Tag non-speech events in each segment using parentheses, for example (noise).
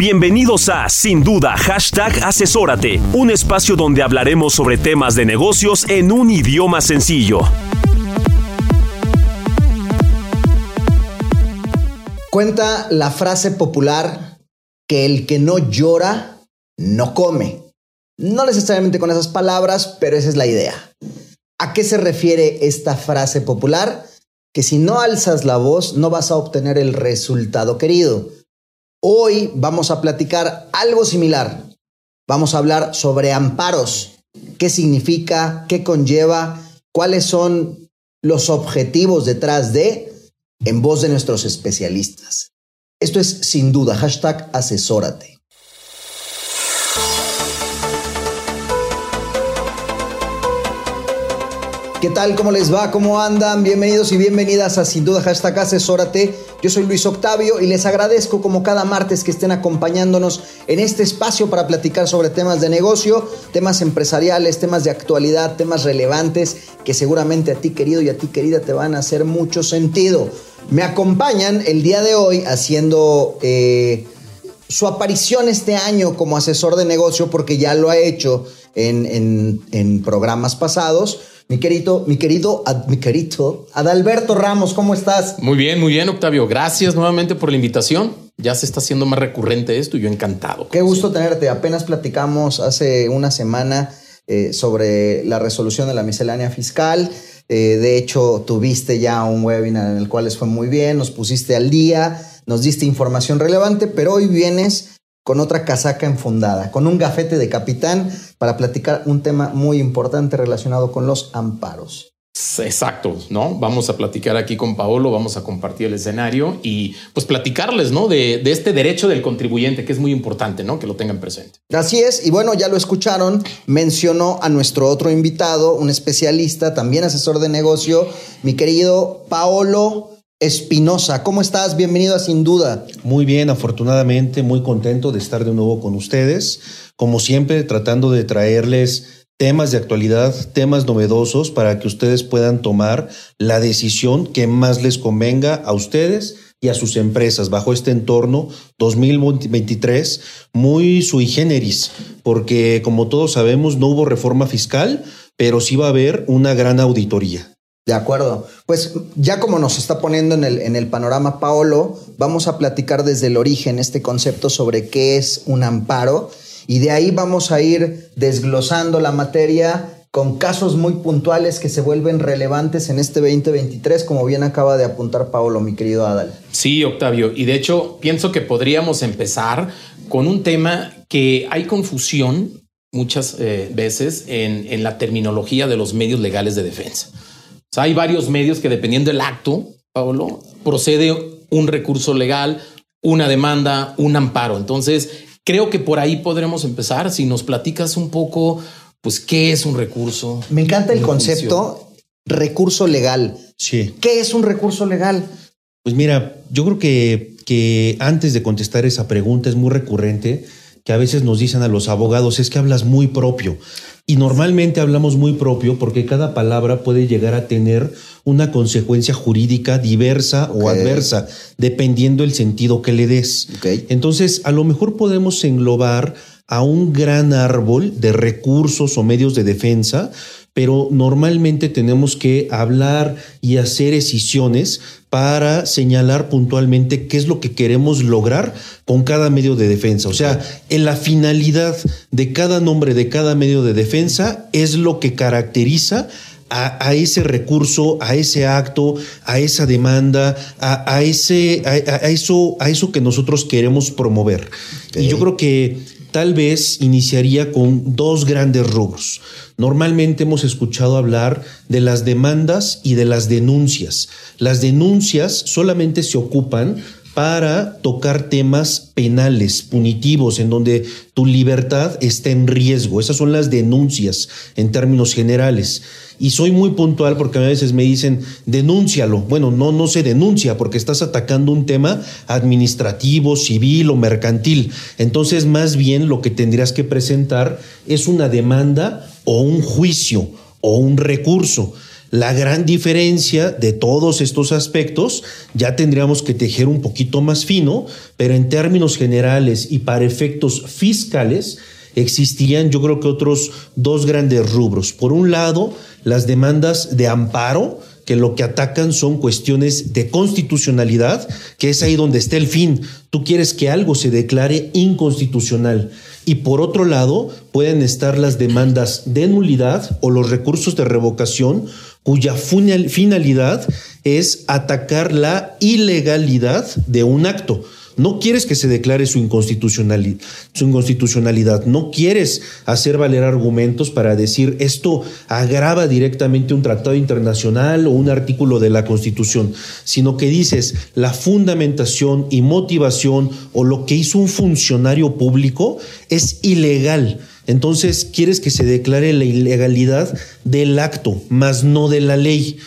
Bienvenidos a Sin Duda Hashtag Asesórate, un espacio donde hablaremos sobre temas de negocios en un idioma sencillo. Cuenta la frase popular que el que no llora, no come. No necesariamente con esas palabras, pero esa es la idea. ¿A qué se refiere esta frase popular? Que si no alzas la voz, no vas a obtener el resultado querido. Hoy vamos a platicar algo similar. Vamos a hablar sobre amparos. ¿Qué significa? ¿Qué conlleva? ¿Cuáles son los objetivos detrás de? En voz de nuestros especialistas. Esto es sin duda, hashtag asesórate. ¿Qué tal? ¿Cómo les va? ¿Cómo andan? Bienvenidos y bienvenidas a Sin Duda Hashtag Asesórate. Yo soy Luis Octavio y les agradezco como cada martes que estén acompañándonos en este espacio para platicar sobre temas de negocio, temas empresariales, temas de actualidad, temas relevantes que seguramente a ti querido y a ti querida te van a hacer mucho sentido. Me acompañan el día de hoy haciendo... Eh, su aparición este año como asesor de negocio, porque ya lo ha hecho en, en programas pasados, mi querido, mi querido, mi querido Adalberto Ramos, ¿cómo estás? Muy bien, muy bien, Octavio. Gracias nuevamente por la invitación. Ya se está haciendo más recurrente esto y yo encantado. Qué gusto tenerte. Apenas platicamos hace una semana eh, sobre la resolución de la miscelánea fiscal. Eh, de hecho, tuviste ya un webinar en el cual les fue muy bien, nos pusiste al día, nos diste información relevante, pero hoy vienes con otra casaca enfundada, con un gafete de capitán para platicar un tema muy importante relacionado con los amparos. Exacto, ¿no? Vamos a platicar aquí con Paolo, vamos a compartir el escenario y pues platicarles, ¿no? De, de, este derecho del contribuyente, que es muy importante, ¿no? Que lo tengan presente. Así es, y bueno, ya lo escucharon, mencionó a nuestro otro invitado, un especialista, también asesor de negocio, mi querido Paolo Espinosa. ¿Cómo estás? Bienvenido Sin Duda. Muy bien, afortunadamente, muy contento de estar de nuevo con ustedes. Como siempre, tratando de traerles temas de actualidad, temas novedosos para que ustedes puedan tomar la decisión que más les convenga a ustedes y a sus empresas bajo este entorno 2023 muy sui generis, porque como todos sabemos no hubo reforma fiscal, pero sí va a haber una gran auditoría. De acuerdo. Pues ya como nos está poniendo en el, en el panorama Paolo, vamos a platicar desde el origen este concepto sobre qué es un amparo y de ahí vamos a ir desglosando la materia con casos muy puntuales que se vuelven relevantes en este 2023, como bien acaba de apuntar Paolo, mi querido Adal. Sí, Octavio, y de hecho pienso que podríamos empezar con un tema que hay confusión muchas eh, veces en, en la terminología de los medios legales de defensa hay varios medios que dependiendo del acto, Pablo, procede un recurso legal, una demanda, un amparo. Entonces, creo que por ahí podremos empezar. Si nos platicas un poco, pues, ¿qué es un recurso? Me encanta el concepto recurso legal. Sí. ¿Qué es un recurso legal? Pues mira, yo creo que, que antes de contestar esa pregunta es muy recurrente que a veces nos dicen a los abogados, es que hablas muy propio. Y normalmente hablamos muy propio porque cada palabra puede llegar a tener una consecuencia jurídica diversa o adversa, dependiendo el sentido que le des. Entonces, a lo mejor podemos englobar a un gran árbol de recursos o medios de defensa, pero normalmente tenemos que hablar y hacer decisiones para señalar puntualmente qué es lo que queremos lograr con cada medio de defensa. O sea, en la finalidad de cada nombre de cada medio de defensa es lo que caracteriza a, ese recurso, a ese acto, a esa demanda, a, ese, a, eso, a eso que nosotros queremos promover. Y yo creo que tal vez iniciaría con dos grandes rubros. Normalmente hemos escuchado hablar de las demandas y de las denuncias. Las denuncias solamente se ocupan para tocar temas penales, punitivos, en donde tu libertad está en riesgo. Esas son las denuncias en términos generales. Y soy muy puntual porque a veces me dicen, denúncialo. Bueno, no, no se denuncia porque estás atacando un tema administrativo, civil o mercantil. Entonces, más bien lo que tendrías que presentar es una demanda o un juicio o un recurso. La gran diferencia de todos estos aspectos ya tendríamos que tejer un poquito más fino, pero en términos generales y para efectos fiscales existían yo creo que otros dos grandes rubros. Por un lado, las demandas de amparo, que lo que atacan son cuestiones de constitucionalidad, que es ahí donde está el fin. Tú quieres que algo se declare inconstitucional. Y por otro lado, pueden estar las demandas de nulidad o los recursos de revocación cuya finalidad es atacar la ilegalidad de un acto. No quieres que se declare su inconstitucionalidad, su inconstitucionalidad. No quieres hacer valer argumentos para decir esto agrava directamente un tratado internacional o un artículo de la Constitución, sino que dices la fundamentación y motivación o lo que hizo un funcionario público es ilegal entonces quieres que se declare la ilegalidad del acto, más no de la ley.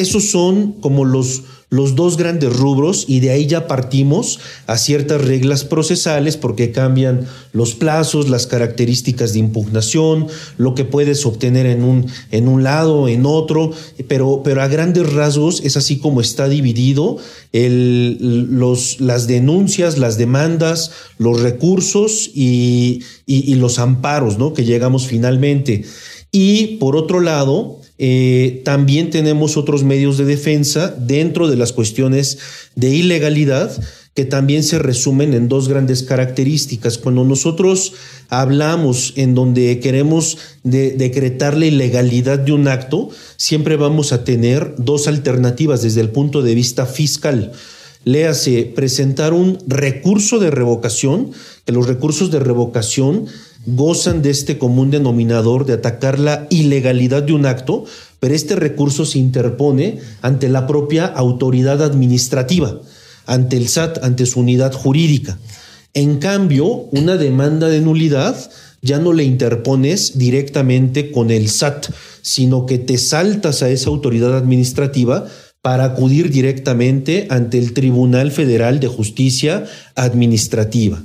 Esos son como los, los dos grandes rubros y de ahí ya partimos a ciertas reglas procesales porque cambian los plazos, las características de impugnación, lo que puedes obtener en un, en un lado, en otro, pero, pero a grandes rasgos es así como está dividido el, los, las denuncias, las demandas, los recursos y, y, y los amparos ¿no? que llegamos finalmente. Y por otro lado, eh, también tenemos otros medios de defensa dentro de las cuestiones de ilegalidad que también se resumen en dos grandes características. Cuando nosotros hablamos en donde queremos decretar la ilegalidad de un acto, siempre vamos a tener dos alternativas desde el punto de vista fiscal. Léase, presentar un recurso de revocación, que los recursos de revocación gozan de este común denominador de atacar la ilegalidad de un acto, pero este recurso se interpone ante la propia autoridad administrativa, ante el SAT, ante su unidad jurídica. En cambio, una demanda de nulidad ya no le interpones directamente con el SAT, sino que te saltas a esa autoridad administrativa para acudir directamente ante el Tribunal Federal de Justicia Administrativa.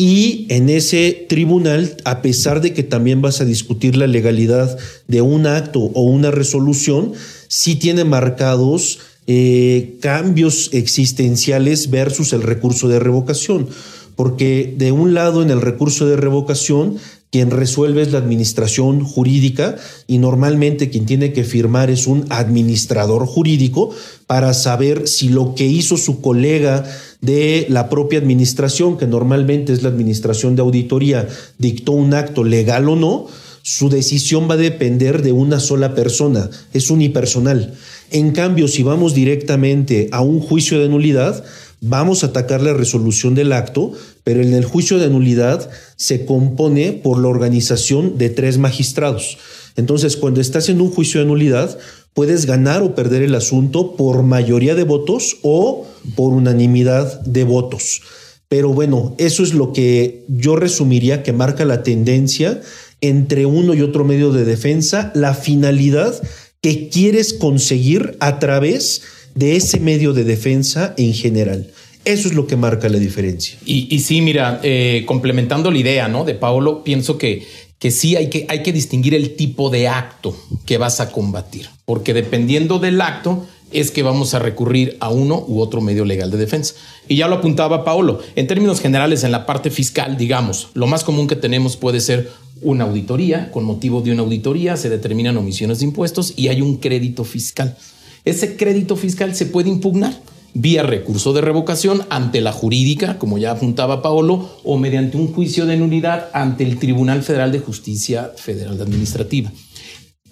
Y en ese tribunal, a pesar de que también vas a discutir la legalidad de un acto o una resolución, sí tiene marcados eh, cambios existenciales versus el recurso de revocación. Porque de un lado en el recurso de revocación quien resuelve es la administración jurídica y normalmente quien tiene que firmar es un administrador jurídico para saber si lo que hizo su colega de la propia administración, que normalmente es la administración de auditoría, dictó un acto legal o no, su decisión va a depender de una sola persona, es unipersonal. En cambio, si vamos directamente a un juicio de nulidad, vamos a atacar la resolución del acto, pero en el juicio de nulidad se compone por la organización de tres magistrados. Entonces, cuando estás en un juicio de nulidad, puedes ganar o perder el asunto por mayoría de votos o por unanimidad de votos. Pero bueno, eso es lo que yo resumiría que marca la tendencia entre uno y otro medio de defensa, la finalidad que quieres conseguir a través de ese medio de defensa en general. Eso es lo que marca la diferencia. Y, sí, mira, eh, complementando la idea ¿no? de Paolo, pienso que que sí hay que, hay que distinguir el tipo de acto que vas a combatir, porque dependiendo del acto es que vamos a recurrir a uno u otro medio legal de defensa. Y ya lo apuntaba Paolo, en términos generales, en la parte fiscal, digamos, lo más común que tenemos puede ser una auditoría, con motivo de una auditoría se determinan omisiones de impuestos y hay un crédito fiscal. Ese crédito fiscal se puede impugnar vía recurso de revocación ante la jurídica, como ya apuntaba Paolo, o mediante un juicio de nulidad ante el Tribunal Federal de Justicia Federal Administrativa.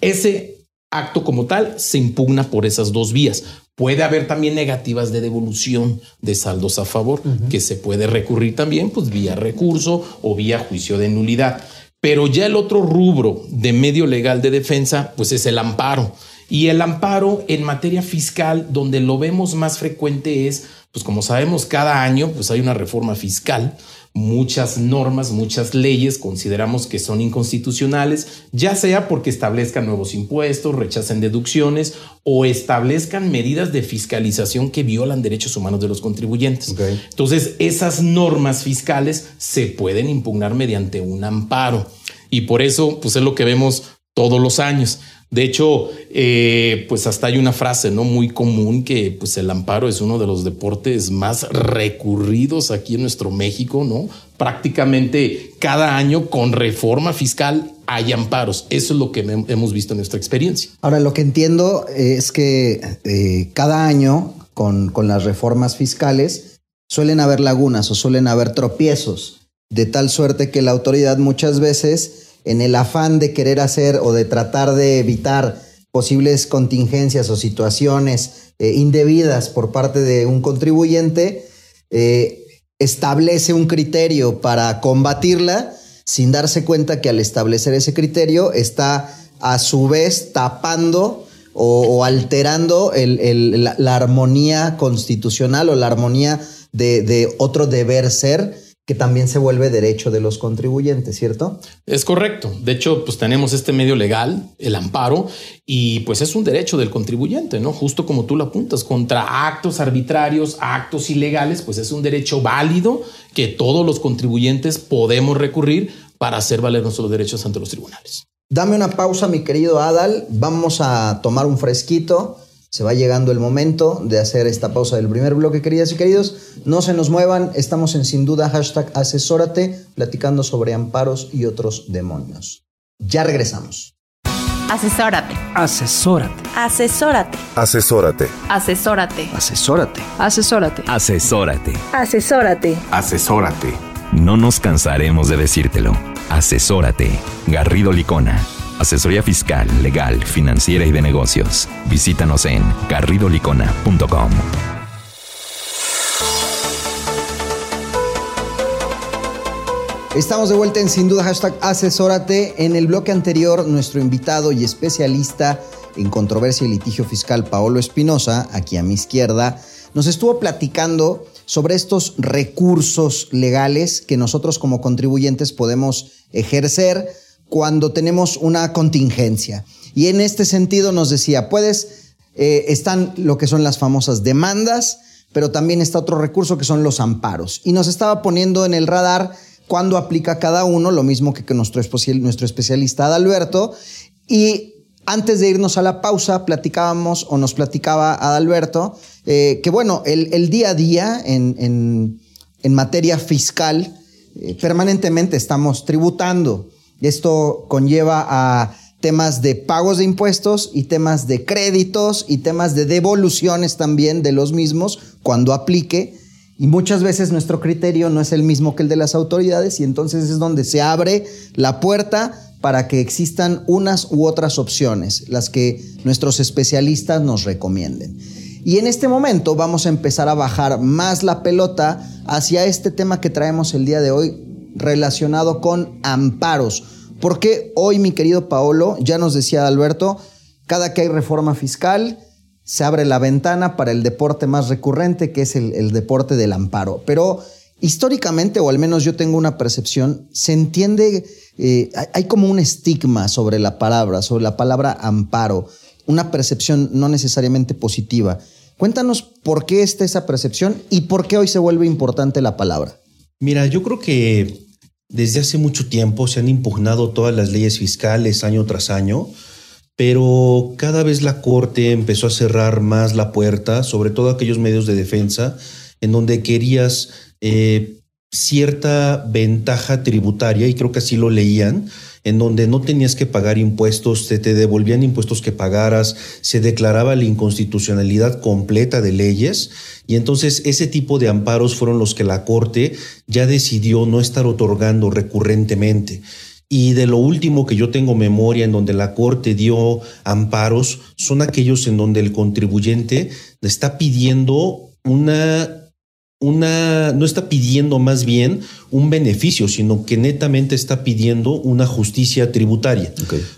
Ese acto como tal se impugna por esas dos vías. Puede haber también negativas de devolución de saldos a favor, que se puede recurrir también pues, vía recurso o vía juicio de nulidad. Pero ya el otro rubro de medio legal de defensa, pues es el amparo. Y el amparo en materia fiscal, donde lo vemos más frecuente es Pues como sabemos, cada año pues hay una reforma fiscal muchas normas, muchas leyes consideramos que son inconstitucionales, ya sea porque establezcan nuevos impuestos, rechacen deducciones o establezcan medidas de fiscalización que violan derechos humanos de los contribuyentes. Entonces, esas normas fiscales se pueden impugnar mediante un amparo. Y por eso, pues es lo que vemos todos los años. De hecho, eh, pues hasta hay una frase no muy común que pues el amparo es uno de los deportes más recurridos aquí en nuestro México, ¿no? Prácticamente cada año con reforma fiscal hay amparos. Eso es lo que hemos visto en nuestra experiencia. Ahora, lo que entiendo es que eh, cada año con, con las reformas fiscales suelen haber lagunas o suelen haber tropiezos, de tal suerte que la autoridad muchas veces en el afán de querer hacer o de tratar de evitar posibles contingencias o situaciones eh, indebidas por parte de un contribuyente, eh, establece un criterio para combatirla sin darse cuenta que al establecer ese criterio está a su vez tapando o, alterando la, armonía constitucional o la armonía de, de otro deber ser que también se vuelve derecho de los contribuyentes, ¿cierto? Es correcto. De hecho, pues tenemos este medio legal, el amparo, y pues es un derecho del contribuyente, ¿no? Justo como tú lo apuntas, contra actos arbitrarios, actos ilegales, pues es un derecho válido que todos los contribuyentes podemos recurrir para hacer valer nuestros derechos ante los tribunales. Dame una pausa, mi querido Adal. Vamos a tomar un fresquito se va llegando el momento de hacer esta pausa del primer bloque, queridas y queridos. No se nos muevan, estamos en sin duda hashtag asesórate, platicando sobre amparos y otros demonios. Ya regresamos. Asesórate. Asesórate. Asesórate. Asesórate. Asesórate. Asesórate. Asesórate. Asesórate. Asesórate. Asesórate. No nos cansaremos de decírtelo. Asesórate. Garrido Licona. Asesoría fiscal, legal, financiera y de negocios. Visítanos en garridolicona.com. Estamos de vuelta en Sin Duda Hashtag Asesórate. En el bloque anterior, nuestro invitado y especialista en controversia y litigio fiscal, Paolo Espinosa, aquí a mi izquierda, nos estuvo platicando sobre estos recursos legales que nosotros como contribuyentes podemos ejercer cuando tenemos una contingencia. Y en este sentido nos decía, puedes, eh, están lo que son las famosas demandas, pero también está otro recurso que son los amparos. Y nos estaba poniendo en el radar cuándo aplica cada uno, lo mismo que, nuestro, nuestro especialista Adalberto. Y antes de irnos a la pausa, platicábamos o nos platicaba Adalberto eh, que, bueno, el, día a día en, materia fiscal, eh, permanentemente estamos tributando. Esto conlleva a temas de pagos de impuestos y temas de créditos y temas de devoluciones también de los mismos cuando aplique. Y muchas veces nuestro criterio no es el mismo que el de las autoridades y entonces es donde se abre la puerta para que existan unas u otras opciones, las que nuestros especialistas nos recomienden. Y en este momento vamos a empezar a bajar más la pelota hacia este tema que traemos el día de hoy, relacionado con amparos. Porque hoy, mi querido Paolo, ya nos decía Alberto, cada que hay reforma fiscal, se abre la ventana para el deporte más recurrente, que es el, deporte del amparo. Pero históricamente, o al menos yo tengo una percepción, se entiende, eh, hay como un estigma sobre la palabra, sobre la palabra amparo, una percepción no necesariamente positiva. Cuéntanos por qué está esa percepción y por qué hoy se vuelve importante la palabra. Mira, yo creo que desde hace mucho tiempo se han impugnado todas las leyes fiscales año tras año, pero cada vez la Corte empezó a cerrar más la puerta, sobre todo aquellos medios de defensa, en donde querías eh, cierta ventaja tributaria, y creo que así lo leían, en donde no tenías que pagar impuestos, se te devolvían impuestos que pagaras, se declaraba la inconstitucionalidad completa de leyes y entonces ese tipo de amparos fueron los que la Corte ya decidió no estar otorgando recurrentemente. Y de lo último que yo tengo memoria en donde la Corte dio amparos son aquellos en donde el contribuyente está pidiendo una una, no está pidiendo más bien un beneficio, sino que netamente está pidiendo una justicia tributaria.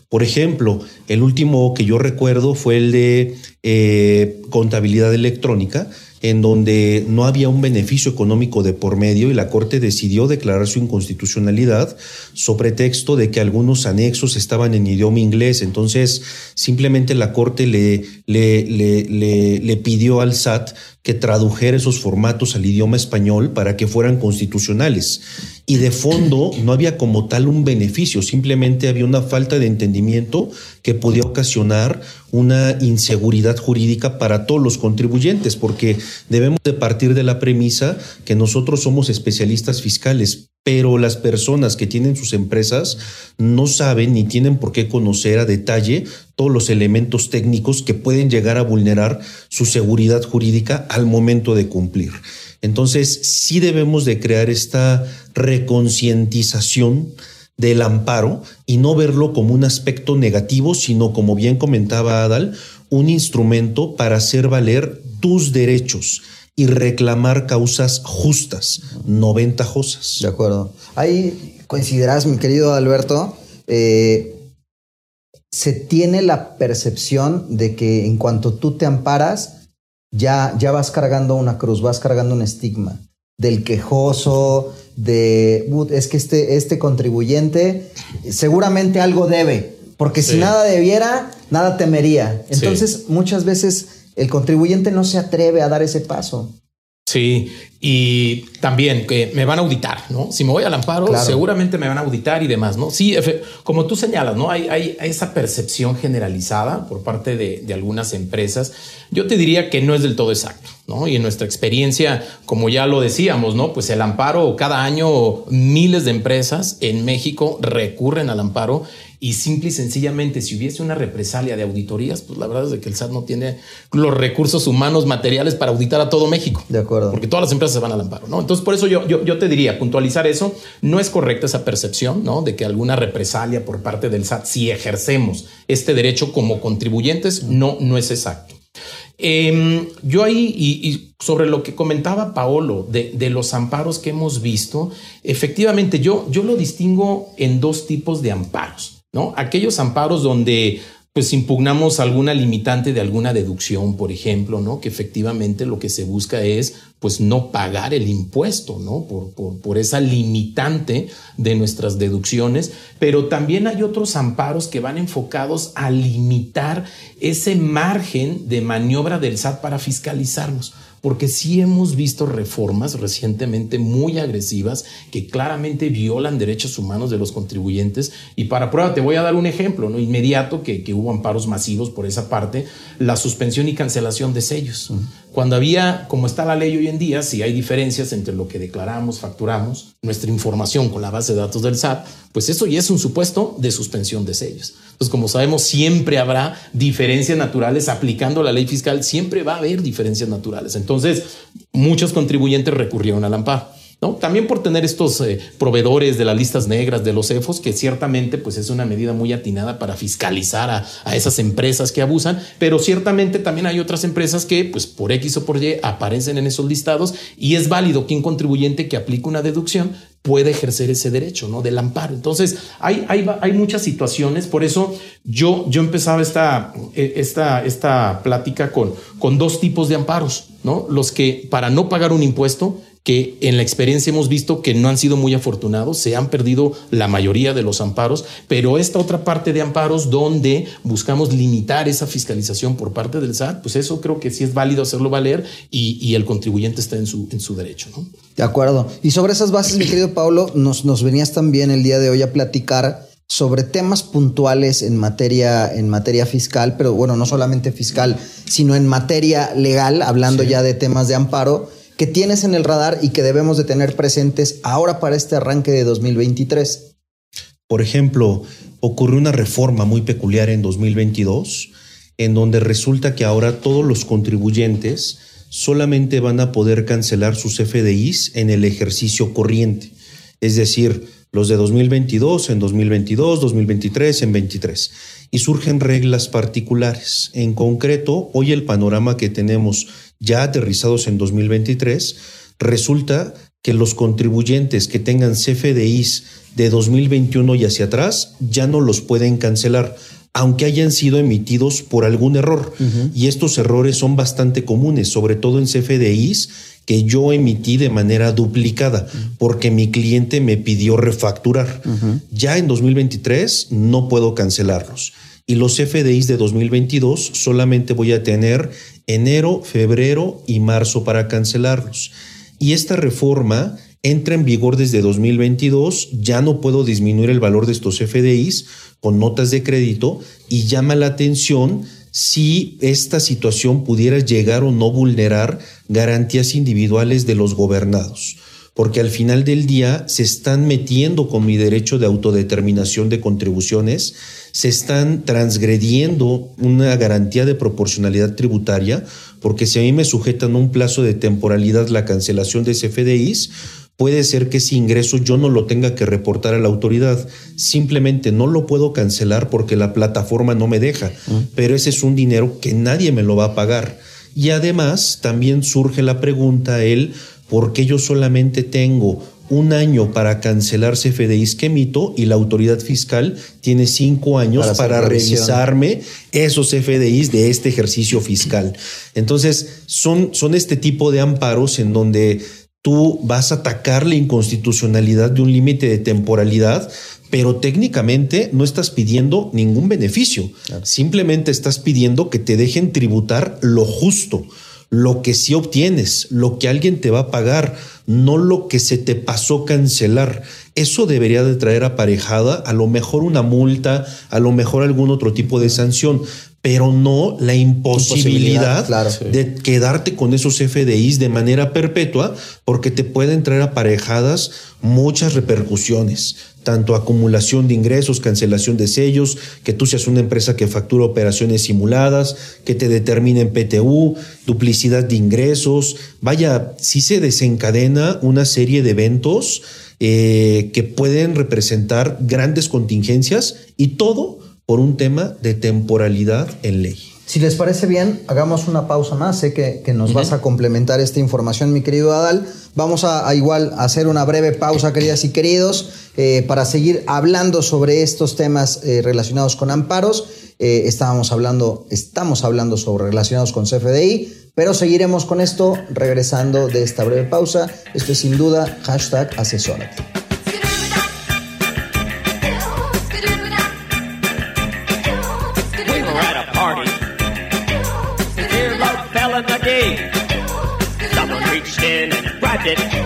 Por ejemplo, el último que yo recuerdo fue el de eh, contabilidad electrónica, en donde no había un beneficio económico de por medio y la Corte decidió declarar su inconstitucionalidad sobre texto de que algunos anexos estaban en idioma inglés. Entonces, simplemente la Corte le, le, le, le pidió al SAT que tradujera esos formatos al idioma español para que fueran constitucionales. Y de fondo no había como tal un beneficio, simplemente había una falta de entendimiento que podía ocasionar una inseguridad jurídica para todos los contribuyentes, porque debemos de partir de la premisa que nosotros somos especialistas fiscales, pero las personas que tienen sus empresas no saben ni tienen por qué conocer a detalle todos los elementos técnicos que pueden llegar a vulnerar su seguridad jurídica al momento de cumplir. Entonces, sí debemos de crear esta reconcientización del amparo y no verlo como un aspecto negativo, sino como bien comentaba Adal, un instrumento para hacer valer tus derechos y reclamar causas justas, no ventajosas. De acuerdo. Ahí coincidirás, mi querido Alberto, eh, se tiene la percepción de que en cuanto tú te amparas, ya, ya vas cargando una cruz, vas cargando un estigma del quejoso, de es que este, este contribuyente seguramente algo debe, porque si nada debiera, nada temería. Entonces, muchas veces el contribuyente no se atreve a dar ese paso. Sí, y también que me van a auditar, ¿no? Si me voy al amparo, seguramente me van a auditar y demás, ¿no? Sí, como tú señalas, ¿no? Hay, hay, esa percepción generalizada por parte de, de, algunas empresas. Yo te diría que no es del todo exacto, ¿no? Y en nuestra experiencia, como ya lo decíamos, ¿no? Pues el amparo, cada año miles de empresas en México recurren al amparo y simple y sencillamente, si hubiese una represalia de auditorías, pues la verdad es que el SAT no tiene los recursos humanos materiales para auditar a todo México. De acuerdo. Porque todas las empresas se van al amparo, ¿no? Entonces, por eso yo, yo, yo te diría, puntualizar eso, no es correcta esa percepción, ¿no? De que alguna represalia por parte del SAT, si ejercemos este derecho como contribuyentes, no, no es exacto. Em, yo ahí, y, sobre lo que comentaba Paolo de, de, los amparos que hemos visto, efectivamente yo, yo lo distingo en dos tipos de amparos. ¿No? Aquellos amparos donde pues impugnamos alguna limitante de alguna deducción, por ejemplo, ¿no? Que efectivamente lo que se busca es pues no pagar el impuesto, ¿no? Por, por, por, esa limitante de nuestras deducciones, pero también hay otros amparos que van enfocados a limitar ese margen de maniobra del SAT para fiscalizarnos porque sí hemos visto reformas recientemente muy agresivas que claramente violan derechos humanos de los contribuyentes. Y para prueba te voy a dar un ejemplo, ¿no? Inmediato que, hubo amparos masivos por esa parte, la suspensión y cancelación de sellos. Cuando había, como está la ley hoy en día, si hay diferencias entre lo que declaramos, facturamos, nuestra información con la base de datos del SAT, pues eso ya es un supuesto de suspensión de sellos. Entonces, como sabemos, siempre habrá diferencias naturales aplicando la ley fiscal, siempre va a haber diferencias naturales. Entonces, muchos contribuyentes recurrieron al amparo. ¿no? También por tener estos eh, proveedores de las listas negras de los CEFOS, que ciertamente pues es una medida muy atinada para fiscalizar a, a, esas empresas que abusan, pero ciertamente también hay otras empresas que pues por X o por Y aparecen en esos listados y es válido que un contribuyente que aplique una deducción puede ejercer ese derecho, ¿no? Del amparo. Entonces, hay, hay, hay muchas situaciones, por eso yo, yo empezaba esta, eh, esta, esta plática con, con dos tipos de amparos, ¿no? Los que para no pagar un impuesto que en la experiencia hemos visto que no han sido muy afortunados, se han perdido la mayoría de los amparos, pero esta otra parte de amparos donde buscamos limitar esa fiscalización por parte del SAT, pues eso creo que sí es válido hacerlo valer y, el contribuyente está en su, en su derecho. ¿no? De acuerdo. Y sobre esas bases, mi querido Pablo, nos, nos venías también el día de hoy a platicar sobre temas puntuales en materia, en materia fiscal, pero bueno, no solamente fiscal, sino en materia legal, hablando ya de temas de amparo que tienes en el radar y que debemos de tener presentes ahora para este arranque de 2023? Por ejemplo, ocurrió una reforma muy peculiar en 2022 en donde resulta que ahora todos los contribuyentes solamente van a poder cancelar sus FDIs en el ejercicio corriente, es decir, los de 2022 en 2022, 2023 en 23. Y surgen reglas particulares. En concreto, hoy el panorama que tenemos ya aterrizados en 2023, resulta que los contribuyentes que tengan CFDIs de 2021 y hacia atrás ya no los pueden cancelar. aunque hayan sido emitidos por algún error. Y estos errores son bastante comunes, sobre todo en CFDIs que yo emití de manera duplicada porque mi cliente me pidió refacturar. Ya en 2023 no puedo cancelarlos. Y los CFDIs de 2022 solamente voy a tener enero, febrero y marzo para cancelarlos. Y esta reforma entra en vigor desde 2022, ya no puedo disminuir el valor de estos FDIs con notas de crédito y llama la atención si esta situación pudiera llegar o no vulnerar garantías individuales de los gobernados, porque al final del día se están metiendo con mi derecho de autodeterminación de contribuciones, se están transgrediendo una garantía de proporcionalidad tributaria, porque si a mí me sujetan un plazo de temporalidad la cancelación de CFDIs, puede ser que ese ingreso yo no lo tenga que reportar a la autoridad. Simplemente no lo puedo cancelar porque la plataforma no me deja. Pero ese es un dinero que nadie me lo va a pagar. Y además también surge la pregunta, él, ¿por qué yo solamente tengo un año para cancelar CFDIs que emito y la autoridad fiscal tiene cinco años para, para revisarme esos CFDIs de este ejercicio fiscal. Entonces, son, son este tipo de amparos en donde tú vas a atacar la inconstitucionalidad de un límite de temporalidad, pero técnicamente no estás pidiendo ningún beneficio. Simplemente estás pidiendo que te dejen tributar lo justo, lo que sí obtienes, lo que alguien te va a pagar, no lo que se te pasó cancelar. Eso debería de traer aparejada a lo mejor una multa, a lo mejor algún otro tipo de sanción, pero no la imposibilidad, de quedarte con esos FDIs de manera perpetua, porque te pueden traer aparejadas muchas repercusiones, tanto acumulación de ingresos, cancelación de sellos, que tú seas una empresa que factura operaciones simuladas, que te determinen PTU, duplicidad de ingresos. Vaya, si se desencadena una serie de eventos eh, que pueden representar grandes contingencias y todo por un tema de temporalidad en ley. Si les parece bien, hagamos una pausa más. Sé que, nos vas a complementar esta información, mi querido Adal. Vamos a, igual hacer una breve pausa, (coughs) queridas y queridos, eh, para seguir hablando sobre estos temas eh, relacionados con amparos. Eh, estábamos hablando, estamos hablando sobre relacionados con CFDI, pero seguiremos con esto regresando de esta breve pausa. Esto es sin duda hashtag asesórate. It.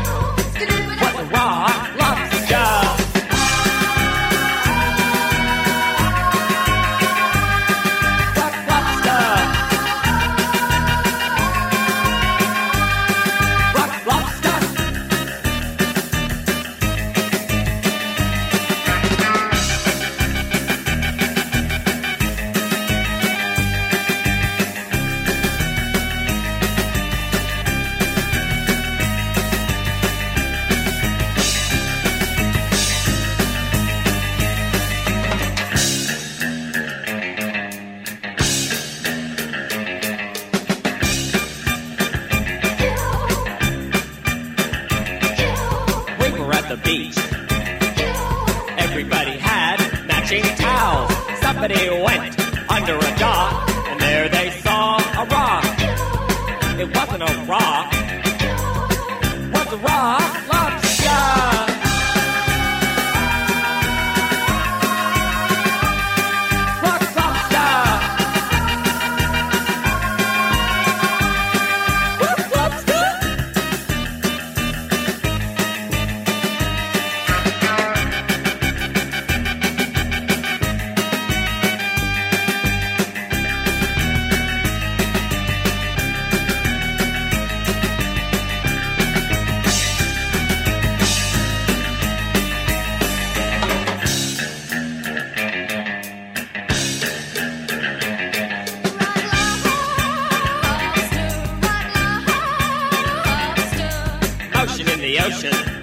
the ocean.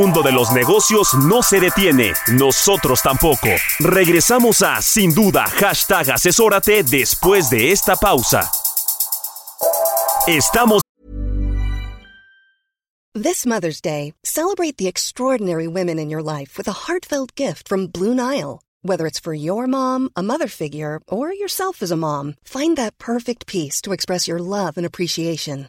Mundo de los negocios no se detiene, nosotros tampoco. Regresamos a Sin Duda, hashtag asesórate después de esta pausa. Estamos This Mother's Day, celebrate the extraordinary women in your life with a heartfelt gift from Blue Nile. Whether it's for your mom, a mother figure, or yourself as a mom, find that perfect piece to express your love and appreciation.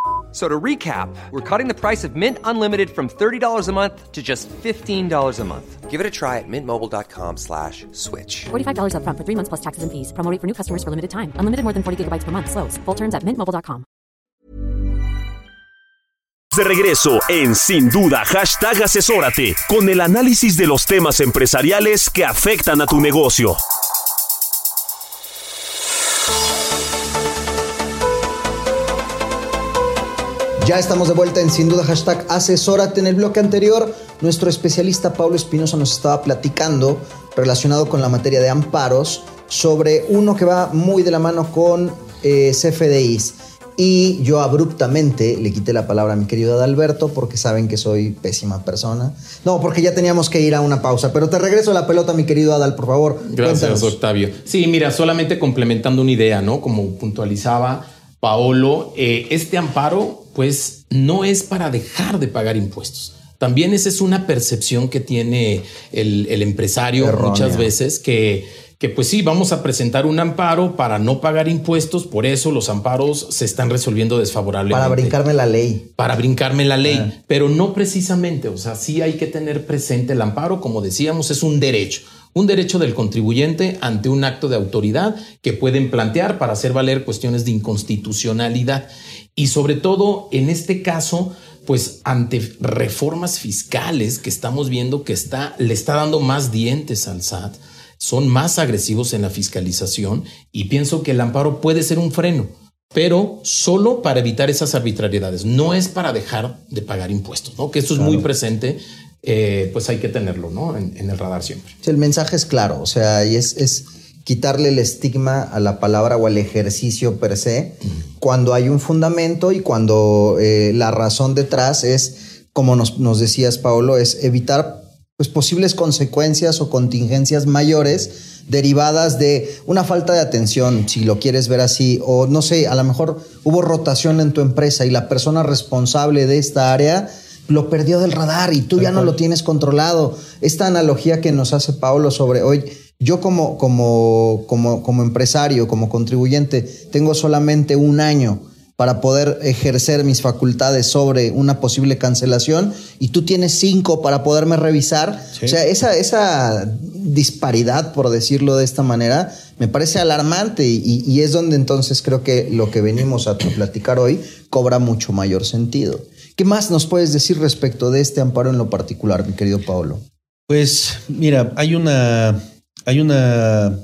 So to recap, we're cutting the price of Mint Unlimited from $30 a month to just $15 a month. Give it a try at mintmobile.com slash switch. $45 upfront for three months plus taxes and fees. Promo rate for new customers for limited time. Unlimited more than 40 gigabytes per month. Slows. Full terms at mintmobile.com. de regreso en Sin Duda, hashtag asesórate, con el análisis de los temas empresariales que afectan a tu negocio. Ya estamos de vuelta en Sin Duda hashtag asesórate. En el bloque anterior, nuestro especialista Pablo Espinosa nos estaba platicando relacionado con la materia de amparos sobre uno que va muy de la mano con eh, CFDIs. Y yo abruptamente le quité la palabra a mi querido Adalberto porque saben que soy pésima persona. No, porque ya teníamos que ir a una pausa. Pero te regreso la pelota, mi querido Adal, por favor. Gracias, Cuéntanos. Octavio. Sí, mira, solamente complementando una idea, ¿no? Como puntualizaba Paolo, eh, este amparo, pues, no es para dejar de pagar impuestos. También esa es una percepción que tiene el, el empresario Errónea. muchas veces que, que, pues sí, vamos a presentar un amparo para no pagar impuestos, por eso los amparos se están resolviendo desfavorablemente Para brincarme la ley. para brincarme la ley, Ah. pero no precisamente, o sea, sí hay que tener presente el amparo, como decíamos, es un derecho, un derecho del contribuyente ante un acto de autoridad que pueden plantear para hacer valer cuestiones de inconstitucionalidad. Y sobre todo en este caso, pues ante reformas fiscales que estamos viendo que está le está dando más dientes al SAT, son más agresivos en la fiscalización y pienso que el amparo puede ser un freno pero solo para evitar esas arbitrariedades, no es para dejar de pagar impuestos, ¿no? Que esto es muy presente, eh, pues hay que tenerlo, ¿no? En, en el radar siempre. El mensaje es claro, o sea, y es, es quitarle el estigma a la palabra o al ejercicio per se, cuando hay un fundamento y cuando eh, la razón detrás es, como nos, nos decías, Paolo, es evitar pues, posibles consecuencias o contingencias mayores derivadas de una falta de atención, si lo quieres ver así, o no sé, a lo mejor hubo rotación en tu empresa y la persona responsable de esta área lo perdió del radar y tú ya no lo tienes controlado. Esta analogía que nos hace Paolo sobre hoy, yo como, como, como, como empresario, como contribuyente, tengo solamente un año para poder ejercer mis facultades sobre una posible cancelación y tú tienes cinco para poderme revisar. O sea, esa, esa disparidad, por decirlo de esta manera, me parece alarmante y, y es donde entonces creo que lo que venimos a platicar hoy cobra mucho mayor sentido. ¿Qué más nos puedes decir respecto de este amparo en lo particular, mi querido Paolo? Pues mira, hay una, hay una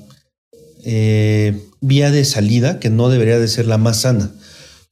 eh, vía de salida que no debería de ser la más sana,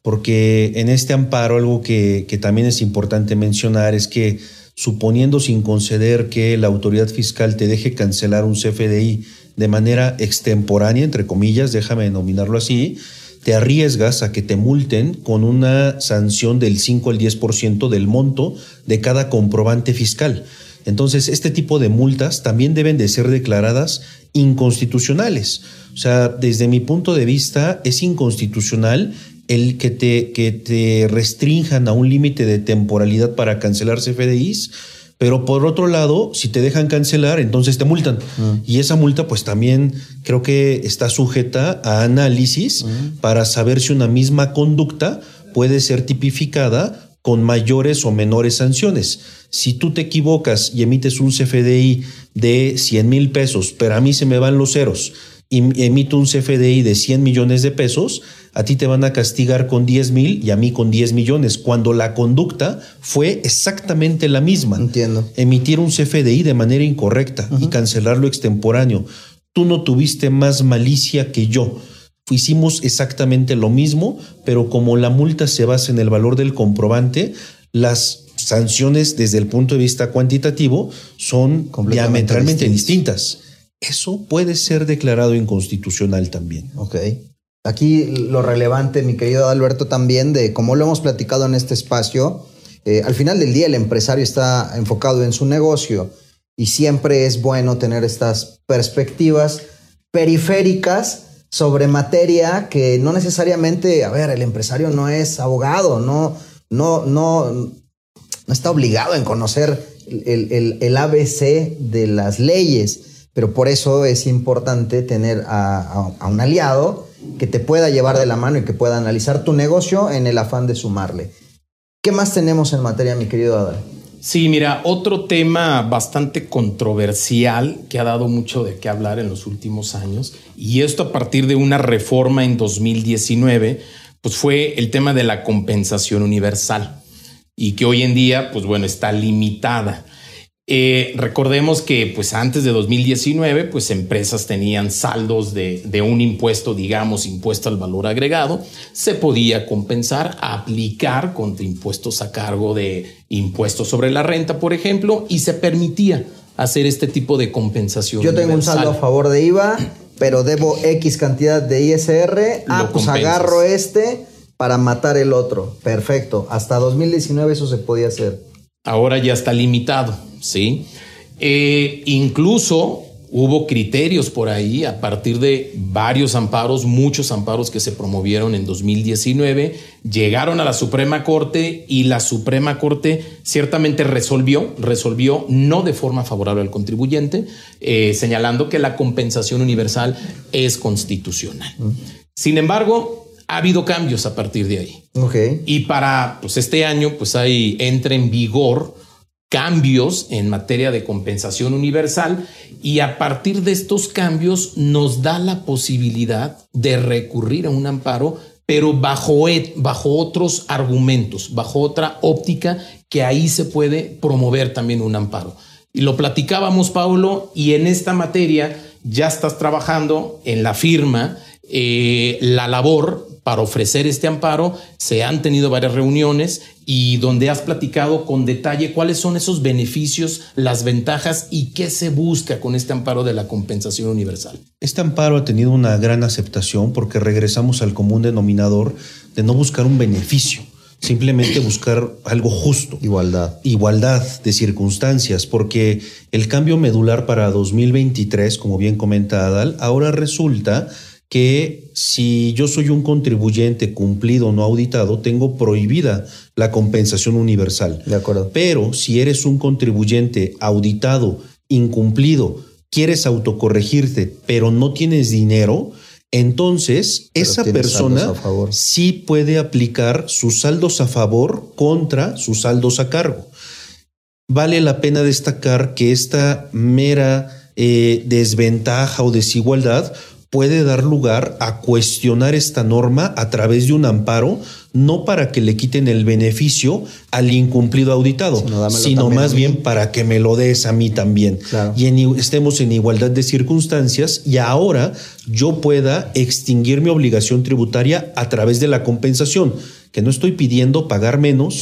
porque en este amparo algo que, que también es importante mencionar es que suponiendo sin conceder que la autoridad fiscal te deje cancelar un CFDI de manera extemporánea, entre comillas, déjame denominarlo así, te arriesgas a que te multen con una sanción del 5 al 10% del monto de cada comprobante fiscal. Entonces, este tipo de multas también deben de ser declaradas inconstitucionales. O sea, desde mi punto de vista, es inconstitucional el que te, que te restrinjan a un límite de temporalidad para cancelar CFDIs, pero por otro lado, si te dejan cancelar, entonces te multan. Y esa multa, pues también creo que está sujeta a análisis para saber si una misma conducta puede ser tipificada con mayores o menores sanciones. Si tú te equivocas y emites un CFDI de 100 mil pesos, pero a mí se me van los ceros, y emito un CFDI de 100 millones de pesos, a ti te van a castigar con 10 mil y a mí con 10 millones, cuando la conducta fue exactamente la misma. Entiendo. Emitir un CFDI de manera incorrecta y cancelarlo extemporáneo. Tú no tuviste más malicia que yo. Hicimos exactamente lo mismo, pero como la multa se basa en el valor del comprobante, las sanciones desde el punto de vista cuantitativo son diametralmente distintas. Eso puede ser declarado inconstitucional también. Ok. Aquí lo relevante, mi querido Alberto, también de como lo hemos platicado en este espacio, eh, al final del día el empresario está enfocado en su negocio y siempre es bueno tener estas perspectivas periféricas sobre materia que no necesariamente, a ver, el empresario no es abogado, no, no, no, no está obligado en conocer el, el ABC de las leyes pero por eso es importante tener a, un aliado que te pueda llevar de la mano y que pueda analizar tu negocio en el afán de sumarle. ¿Qué más tenemos en materia, mi querido Adal? Sí, mira, otro tema bastante controversial que ha dado mucho de qué hablar en los últimos años, y esto a partir de una reforma en 2019, pues fue el tema de la compensación universal, y que hoy en día, pues bueno, está limitada. Eh, recordemos que pues antes de 2019 pues empresas tenían saldos de, de, un impuesto, digamos, impuesto al valor agregado, se podía compensar, aplicar contra impuestos a cargo de impuestos sobre la renta, por ejemplo, y se permitía hacer este tipo de compensación. Yo tengo un saldo a favor de IVA, pero debo X cantidad de ISR, ah, pues agarro este para matar el otro. Perfecto, hasta 2019 eso se podía hacer. Ahora ya está limitado. ¿Sí? Eh, incluso hubo criterios por ahí a partir de varios amparos, muchos amparos que se promovieron en 2019, llegaron a la Suprema Corte y la Suprema Corte ciertamente resolvió, resolvió no de forma favorable al contribuyente, eh, señalando que la compensación universal es constitucional. Sin embargo, ha habido cambios a partir de ahí. Y para pues, este año, pues ahí entra en vigor cambios en materia de compensación universal y a partir de estos cambios nos da la posibilidad de recurrir a un amparo, pero bajo, bajo otros argumentos, bajo otra óptica que ahí se puede promover también un amparo. Y lo platicábamos, Paulo, y en esta materia ya estás trabajando en la firma, eh, la labor para ofrecer este amparo. Se han tenido varias reuniones y donde has platicado con detalle cuáles son esos beneficios, las ventajas y qué se busca con este amparo de la compensación universal. Este amparo ha tenido una gran aceptación porque regresamos al común denominador de no buscar un beneficio, simplemente buscar algo justo. Igualdad. Igualdad de circunstancias, porque el cambio medular para 2023, como bien comenta Adal, ahora resulta que si yo soy un contribuyente cumplido o no auditado, tengo prohibida la compensación universal. De acuerdo. Pero si eres un contribuyente auditado, incumplido, quieres autocorregirte, pero no tienes dinero, entonces esa persona sí puede aplicar sus saldos a favor contra sus saldos a cargo. Vale la pena destacar que esta mera eh, desventaja o desigualdad puede dar lugar a cuestionar esta norma a través de un amparo, no para que le quiten el beneficio al incumplido auditado, sino, más bien para que me lo des a mí también. Y estemos en igualdad de circunstancias y ahora yo pueda extinguir mi obligación tributaria a través de la compensación, que no estoy pidiendo pagar menos.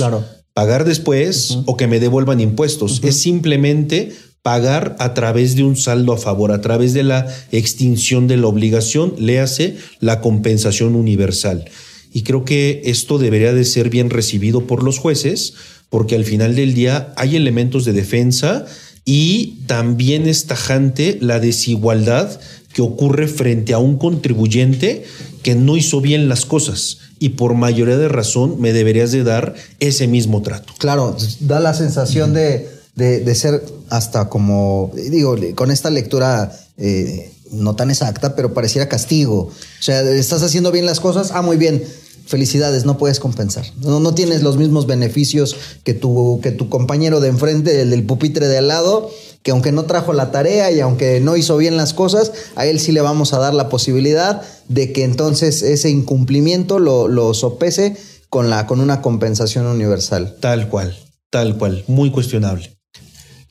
pagar después o que me devuelvan impuestos. Es simplemente pagar a través de un saldo a favor, a través de la extinción de la obligación, léase la compensación universal. Y creo que esto debería de ser bien recibido por los jueces, porque al final del día hay elementos de defensa y también es tajante la desigualdad que ocurre frente a un contribuyente que no hizo bien las cosas y por mayoría de razón me deberías de dar ese mismo trato. Claro, da la sensación de de, ser hasta como, digo, con esta lectura eh, no tan exacta, pero pareciera castigo. O sea, estás haciendo bien las cosas, ah, muy bien, felicidades, no puedes compensar. No, no tienes los mismos beneficios que tu, que tu compañero de enfrente, el del pupitre de al lado, que aunque no trajo la tarea y aunque no hizo bien las cosas, a él sí le vamos a dar la posibilidad de que entonces ese incumplimiento lo, lo sopese con, la, con una compensación universal. Tal cual, tal cual, muy cuestionable.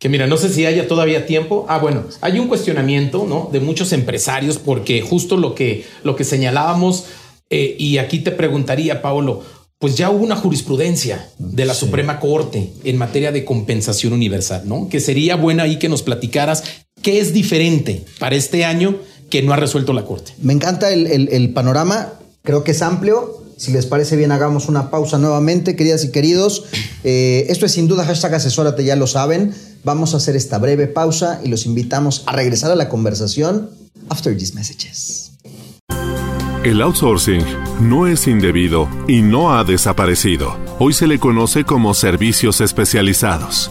Que mira, no sé si haya todavía tiempo. Ah, bueno, hay un cuestionamiento, ¿no? De muchos empresarios porque justo lo que, lo que señalábamos, eh, y aquí te preguntaría, Paolo, pues ya hubo una jurisprudencia de la Suprema Corte en materia de compensación universal, ¿no? Que sería buena ahí que nos platicaras qué es diferente para este año que no ha resuelto la Corte. Me encanta el, el- el panorama, creo que es amplio. Si les parece bien, hagamos una pausa nuevamente, queridas y queridos. Eh, esto es sin duda hashtag asesórate, ya lo saben. Vamos a hacer esta breve pausa y los invitamos a regresar a la conversación after these messages. El outsourcing no es indebido y no ha desaparecido. Hoy se le conoce como servicios especializados.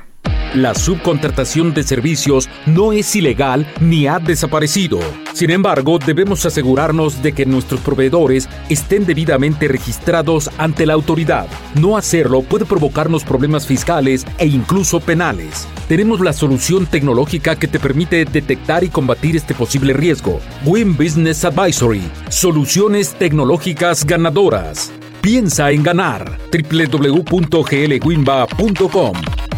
La subcontratación de servicios no es ilegal ni ha desaparecido. Sin embargo, debemos asegurarnos de que nuestros proveedores estén debidamente registrados ante la autoridad. No hacerlo puede provocarnos problemas fiscales e incluso penales. Tenemos la solución tecnológica que te permite detectar y combatir este posible riesgo. Win Business Advisory. Soluciones tecnológicas ganadoras. Piensa en ganar. www.glwinba.com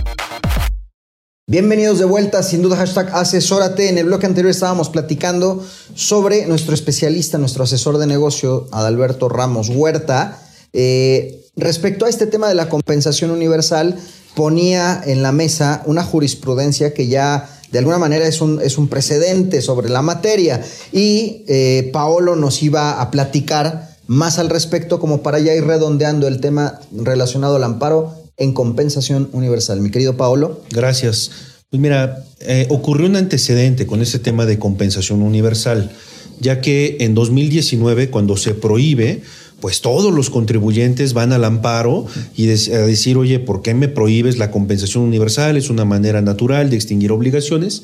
Bienvenidos de vuelta, sin duda hashtag asesórate. En el bloque anterior estábamos platicando sobre nuestro especialista, nuestro asesor de negocio, Adalberto Ramos Huerta. Eh, respecto a este tema de la compensación universal, ponía en la mesa una jurisprudencia que ya de alguna manera es un, es un precedente sobre la materia. Y eh, Paolo nos iba a platicar más al respecto como para ya ir redondeando el tema relacionado al amparo en compensación universal. Mi querido Paolo. Gracias. Pues mira, eh, ocurrió un antecedente con ese tema de compensación universal, ya que en 2019, cuando se prohíbe, pues todos los contribuyentes van al amparo y a decir, oye, ¿por qué me prohíbes la compensación universal? Es una manera natural de extinguir obligaciones.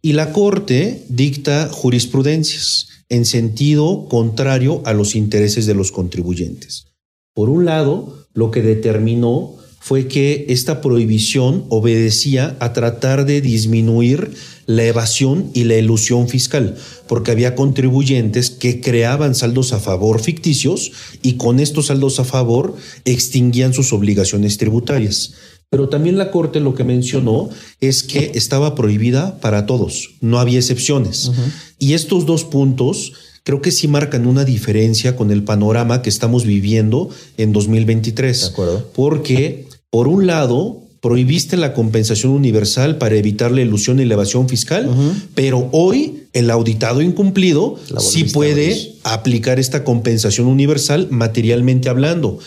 Y la Corte dicta jurisprudencias en sentido contrario a los intereses de los contribuyentes. Por un lado, lo que determinó fue que esta prohibición obedecía a tratar de disminuir la evasión y la elusión fiscal, porque había contribuyentes que creaban saldos a favor ficticios y con estos saldos a favor extinguían sus obligaciones tributarias. Pero también la Corte lo que mencionó es que estaba prohibida para todos, no había excepciones. Y estos dos puntos creo que sí marcan una diferencia con el panorama que estamos viviendo en 2023. De acuerdo. Porque, por un lado, prohibiste la compensación universal para evitar la ilusión y la evasión fiscal, pero hoy el auditado incumplido sí puede aplicar esta compensación universal materialmente hablando.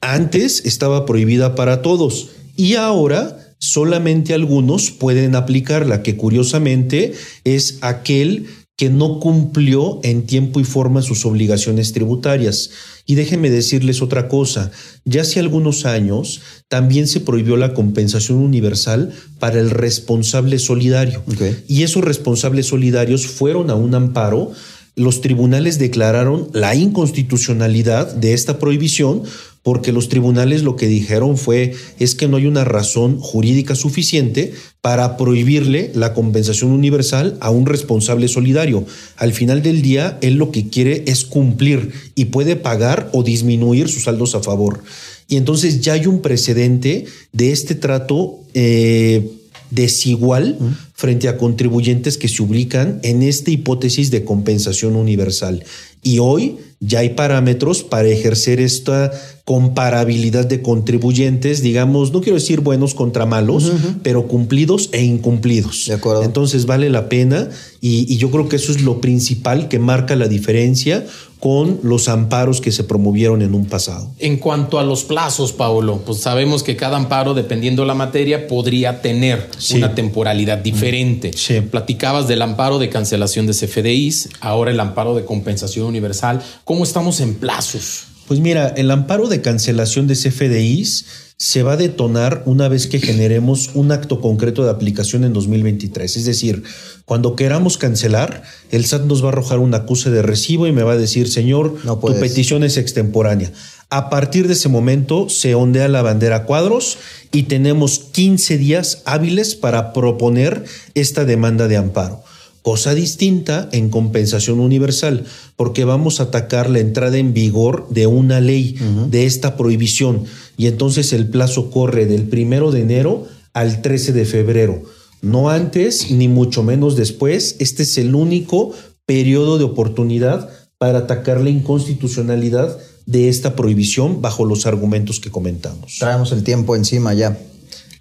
Antes estaba prohibida para todos y ahora solamente algunos pueden aplicarla, que curiosamente es aquel que no cumplió en tiempo y forma sus obligaciones tributarias. Y déjenme decirles otra cosa, ya hace algunos años también se prohibió la compensación universal para el responsable solidario. Y esos responsables solidarios fueron a un amparo los tribunales declararon la inconstitucionalidad de esta prohibición porque los tribunales lo que dijeron fue es que no hay una razón jurídica suficiente para prohibirle la compensación universal a un responsable solidario. Al final del día, él lo que quiere es cumplir y puede pagar o disminuir sus saldos a favor. Y entonces ya hay un precedente de este trato eh, desigual frente a contribuyentes que se ubican en esta hipótesis de compensación universal. Y hoy ya hay parámetros para ejercer esta comparabilidad de contribuyentes, digamos, no quiero decir buenos contra malos, pero cumplidos e incumplidos. De acuerdo. Entonces vale la pena y, y yo creo que eso es lo principal que marca la diferencia con los amparos que se promovieron en un pasado. En cuanto a los plazos, Paolo, pues sabemos que cada amparo, dependiendo la materia, podría tener Sí. una temporalidad diferente. Sí. Platicabas del amparo de cancelación de CFDIs, ahora el amparo de compensación universal. ¿Cómo estamos en plazos? Pues mira, el amparo de cancelación de CFDIs se va a detonar una vez que generemos un acto concreto de aplicación en 2023. Es decir, cuando queramos cancelar, el SAT nos va a arrojar un acuse de recibo y me va a decir, señor, tu petición es extemporánea. A partir de ese momento se ondea la bandera cuadros y tenemos 15 días hábiles para proponer esta demanda de amparo. Cosa distinta en compensación universal, porque vamos a atacar la entrada en vigor de una ley, de esta prohibición, y entonces el plazo corre del primero de enero al 13 de febrero. No antes ni mucho menos después. Este es el único periodo de oportunidad para atacar la inconstitucionalidad de esta prohibición bajo los argumentos que comentamos. Traemos el tiempo encima ya.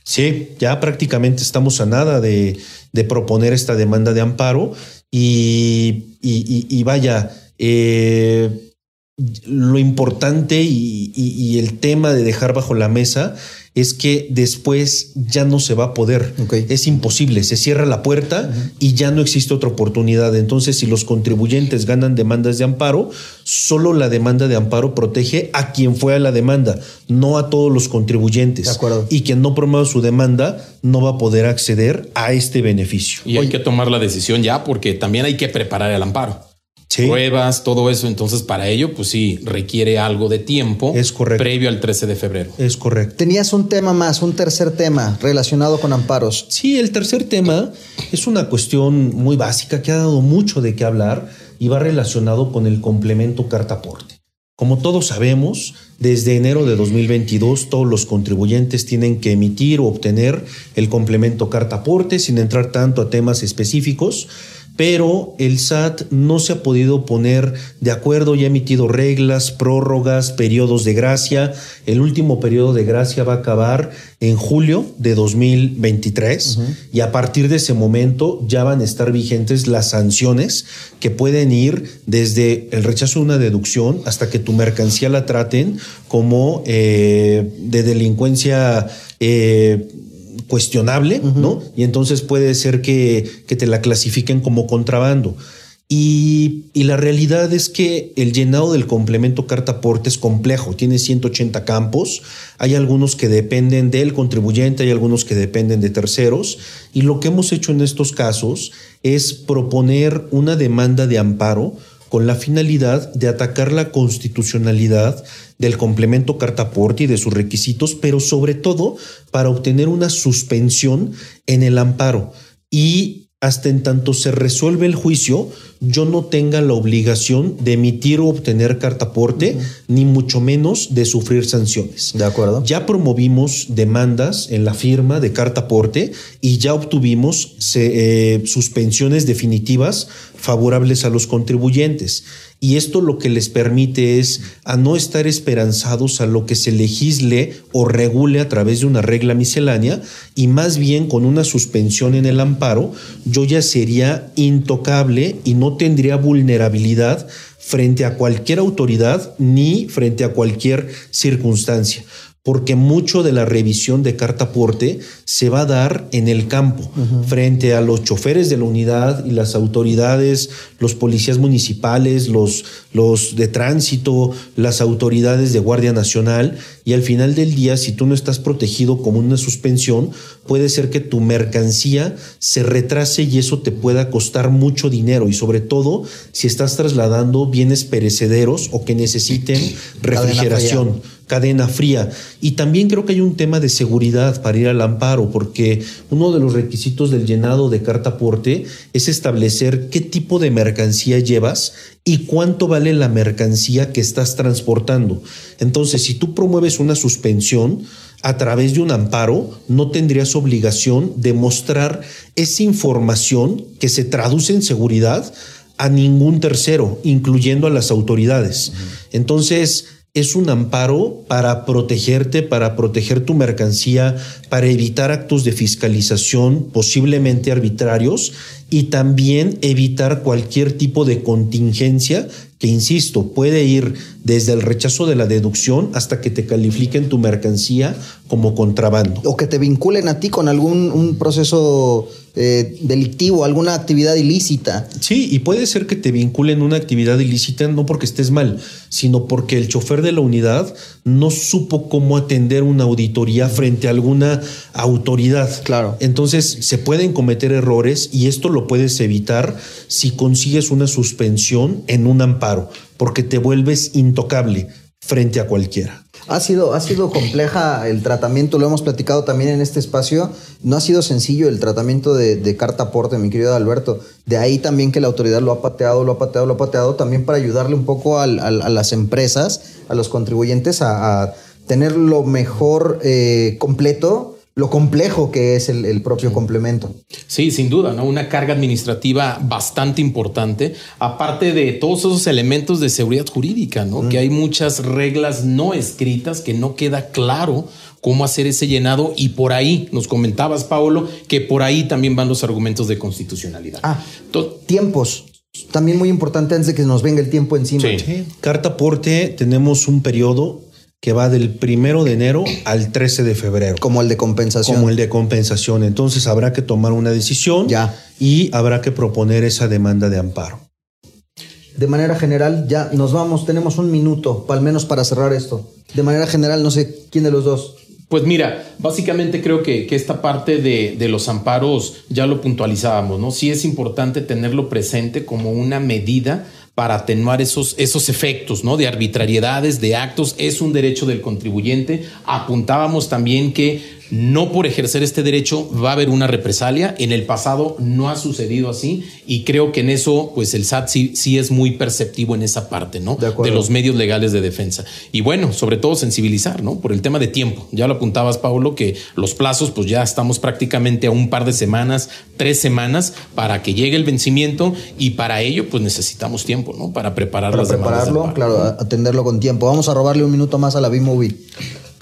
Sí, ya prácticamente estamos a nada de, proponer esta demanda de amparo y, vaya, eh, lo importante y, el tema de dejar bajo la mesa es que después ya no se va a poder. Es imposible, se cierra la puerta y ya no existe otra oportunidad. Entonces, si los contribuyentes ganan demandas de amparo, solo la demanda de amparo protege a quien fue a la demanda, no a todos los contribuyentes. De acuerdo. Y quien no promueva su demanda no va a poder acceder a este beneficio. Y hay que tomar la decisión ya porque también hay que preparar el amparo pruebas, todo eso. Entonces, para ello, pues sí, requiere algo de tiempo. Es correcto. Previo al 13 de febrero. Es correcto. Tenías un tema más, un tercer tema relacionado con amparos. Sí, el tercer tema es una cuestión muy básica que ha dado mucho de qué hablar y va relacionado con el complemento cartaporte. Como todos sabemos, desde enero de 2022 todos los contribuyentes tienen que emitir o obtener el complemento cartaporte sin entrar tanto a temas específicos pero el SAT no se ha podido poner de acuerdo y ha emitido reglas, prórrogas, periodos de gracia. El último periodo de gracia va a acabar en julio de 2023 y a partir de ese momento ya van a estar vigentes las sanciones que pueden ir desde el rechazo de una deducción hasta que tu mercancía la traten como eh, de delincuencia. Eh, cuestionable, ¿no? Y entonces puede ser que, que, te la clasifiquen como contrabando. Y, y, la realidad es que el llenado del complemento carta aporte es complejo, tiene 180 campos, hay algunos que dependen del contribuyente, hay algunos que dependen de terceros, y lo que hemos hecho en estos casos es proponer una demanda de amparo con la finalidad de atacar la constitucionalidad del complemento cartaporte y de sus requisitos, pero sobre todo para obtener una suspensión en el amparo. Y hasta en tanto se resuelve el juicio, yo no tenga la obligación de emitir o obtener cartaporte, ni mucho menos de sufrir sanciones. De acuerdo. Ya promovimos demandas en la firma de cartaporte y ya obtuvimos eh, suspensiones definitivas favorables a los contribuyentes. Y esto lo que les permite es a no estar esperanzados a lo que se legisle o regule a través de una regla miscelánea y más bien con una suspensión en el amparo, yo ya sería intocable y no tendría vulnerabilidad frente a cualquier autoridad ni frente a cualquier circunstancia porque mucho de la revisión de carta aporte se va a dar en el campo, frente a los choferes de la unidad y las autoridades, los policías municipales, los, los de tránsito, las autoridades de Guardia Nacional, y al final del día, si tú no estás protegido como una suspensión, puede ser que tu mercancía se retrase y eso te pueda costar mucho dinero, y sobre todo si estás trasladando bienes perecederos o que necesiten refrigeración cadena fría. Y también creo que hay un tema de seguridad para ir al amparo, porque uno de los requisitos del llenado de carta aporte es establecer qué tipo de mercancía llevas y cuánto vale la mercancía que estás transportando. Entonces, si tú promueves una suspensión, a través de un amparo, no tendrías obligación de mostrar esa información que se traduce en seguridad a ningún tercero, incluyendo a las autoridades. Entonces, es un amparo para protegerte, para proteger tu mercancía, para evitar actos de fiscalización posiblemente arbitrarios y también evitar cualquier tipo de contingencia que, insisto, puede ir desde el rechazo de la deducción hasta que te califiquen tu mercancía como contrabando. O que te vinculen a ti con algún un proceso eh, delictivo, alguna actividad ilícita. Sí, y puede ser que te vinculen una actividad ilícita no porque estés mal, sino porque el chofer de la unidad no supo cómo atender una auditoría frente a alguna autoridad. Claro. Entonces se pueden cometer errores y esto lo puedes evitar si consigues una suspensión en un amparo, porque te vuelves intocable frente a cualquiera. Ha sido, ha sido compleja el tratamiento, lo hemos platicado también en este espacio. No ha sido sencillo el tratamiento de, carta aporte, mi querido Alberto. De ahí también que la autoridad lo ha pateado, lo ha pateado, lo ha pateado, también para ayudarle un poco al- a las empresas, a los contribuyentes a, a tener lo mejor eh, completo, lo complejo que es el, el propio complemento. Sí, sin duda, ¿no? Una carga administrativa bastante importante, aparte de todos esos elementos de seguridad jurídica, ¿no? Que hay muchas reglas no escritas que no queda claro cómo hacer ese llenado y por ahí, nos comentabas, Paolo, que por ahí también van los argumentos de constitucionalidad. Ah, tiempos. También muy importante antes de que nos venga el tiempo encima. Carta aporte, tenemos un periodo que va del primero de enero al 13 de febrero. Como el de compensación. Como el de compensación. Entonces habrá que tomar una decisión y habrá que proponer esa demanda de amparo. De manera general, ya nos vamos, tenemos un minuto, al menos para cerrar esto. De manera general, no sé quién de los dos. Pues mira, básicamente creo que, que esta parte de, de los amparos ya lo puntualizábamos, ¿no? Sí es importante tenerlo presente como una medida para atenuar esos, esos efectos, ¿no? De arbitrariedades, de actos, es un derecho del contribuyente. Apuntábamos también que no por ejercer este derecho va a haber una represalia. En el pasado no ha sucedido así y creo que en eso, pues el SAT sí, sí es muy perceptivo en esa parte, ¿no? De, acuerdo. los medios legales de defensa. Y bueno, sobre todo sensibilizar, ¿no? Por el tema de tiempo. Ya lo apuntabas, Paulo, que los plazos, pues ya estamos prácticamente a un par de semanas, tres semanas para que llegue el vencimiento y para ello, pues necesitamos tiempo, ¿no? Para preparar Para las demandas de prepararlo, claro, atenderlo con tiempo. Vamos a robarle un minuto más a la B-Movie.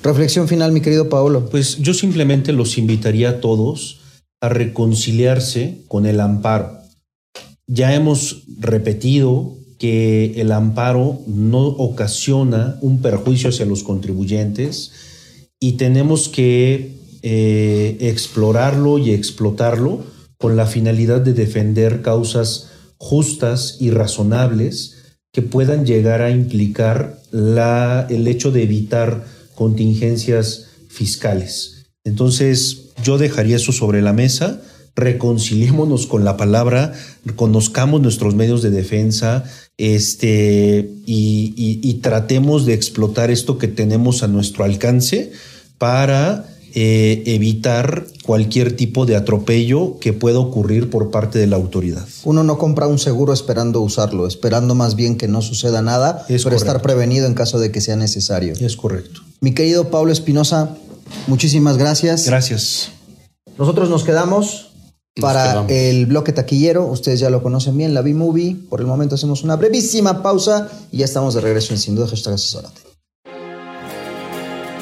Reflexión final, mi querido Paolo. Pues yo simplemente los invitaría a todos a reconciliarse con el amparo. Ya hemos repetido que el amparo no ocasiona un perjuicio hacia los contribuyentes y tenemos que eh, explorarlo y explotarlo con la finalidad de defender causas justas y razonables que puedan llegar a implicar el hecho de evitar contingencias fiscales. Entonces, yo dejaría eso sobre la mesa, reconciliémonos con la palabra, conozcamos nuestros medios de defensa este, y, tratemos de explotar esto que tenemos a nuestro alcance para eh, evitar cualquier tipo de atropello que pueda ocurrir por parte de la autoridad. Uno no compra un seguro esperando usarlo, esperando más bien que no suceda nada, Es pero estar correcto. prevenido en caso de que sea necesario. Es correcto. Mi querido Pablo Espinosa, muchísimas gracias. Gracias. Nosotros nos quedamos para quedamos. el bloque taquillero. Ustedes ya lo conocen bien, la B-Movie. Por el momento hacemos una brevísima pausa y ya estamos de regreso en Sin Duda Hashtag Asesórate.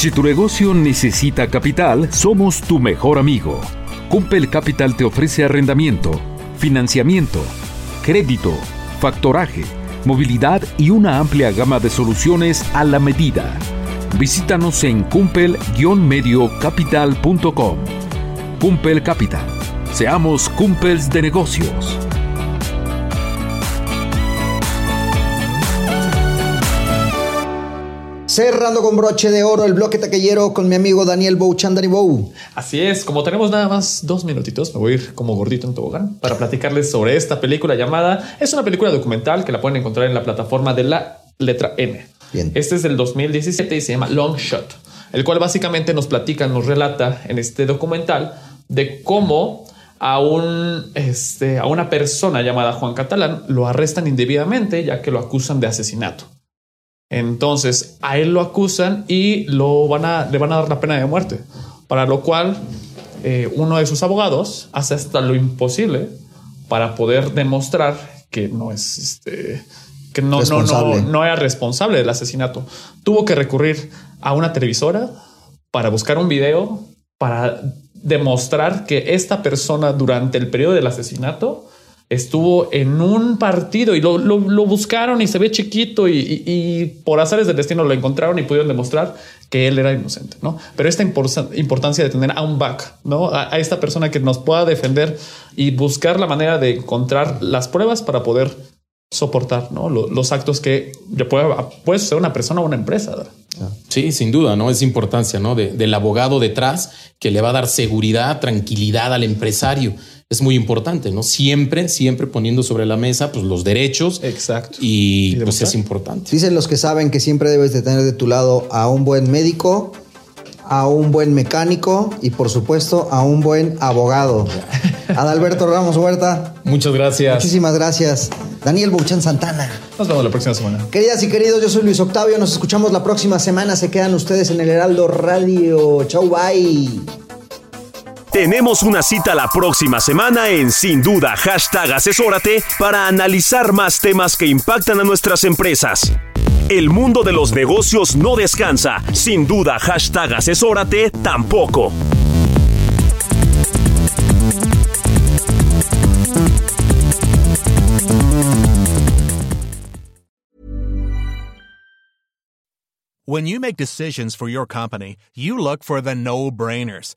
Si tu negocio necesita capital, somos tu mejor amigo. Cumpel Capital te ofrece arrendamiento, financiamiento, crédito, factoraje, movilidad y una amplia gama de soluciones a la medida. Visítanos en cumpel-mediocapital.com. Cumpel Capital. Seamos cumpels de negocios. Cerrando con broche de oro el bloque taquillero con mi amigo Daniel Bou, Chandani Bou. Así es, como tenemos nada más dos minutitos, me voy a ir como gordito en tobogán para platicarles sobre esta película llamada. Es una película documental que la pueden encontrar en la plataforma de la letra M. Bien. Este es del 2017 y se llama Long Shot, el cual básicamente nos platica, nos relata en este documental de cómo a, un, este, a una persona llamada Juan Catalán lo arrestan indebidamente ya que lo acusan de asesinato. Entonces a él lo acusan y lo van a, le van a dar la pena de muerte. Para lo cual, eh, uno de sus abogados hace hasta lo imposible para poder demostrar que no es este, que no, no, no, no era responsable del asesinato. Tuvo que recurrir a una televisora para buscar un video para demostrar que esta persona durante el periodo del asesinato estuvo en un partido y lo, buscaron y se ve chiquito y, por azares del destino lo encontraron y pudieron demostrar que él era inocente, ¿no? Pero esta importancia de tener a un back, ¿no? A, esta persona que nos pueda defender y buscar la manera de encontrar las pruebas para poder soportar ¿no? los, actos que puede, puede suceder una persona o una empresa. Sí, sin duda, ¿no? Es importancia, ¿no? del abogado detrás que le va a dar seguridad, tranquilidad al empresario. Es muy importante, ¿no? Siempre, siempre poniendo sobre la mesa pues, los derechos. Exacto. Y, pues es importante. Dicen los que saben que siempre debes de tener de tu lado a un buen médico, a un buen mecánico y por supuesto a un buen abogado. (laughs) Adalberto Ramos Huerta. Muchas gracias. Muchísimas gracias. Daniel Bouchan Santana. Nos vemos la próxima semana. Queridas y queridos, yo soy Luis Octavio. Nos escuchamos la próxima semana. Se quedan ustedes en el Heraldo Radio. Chau, bye. Tenemos una cita la próxima semana en Sin Duda, hashtag asesórate para analizar más temas que impactan a nuestras empresas. El mundo de los negocios no descansa. Sin duda, hashtag asesórate tampoco. When you make decisions for your company, you look for the no-brainers.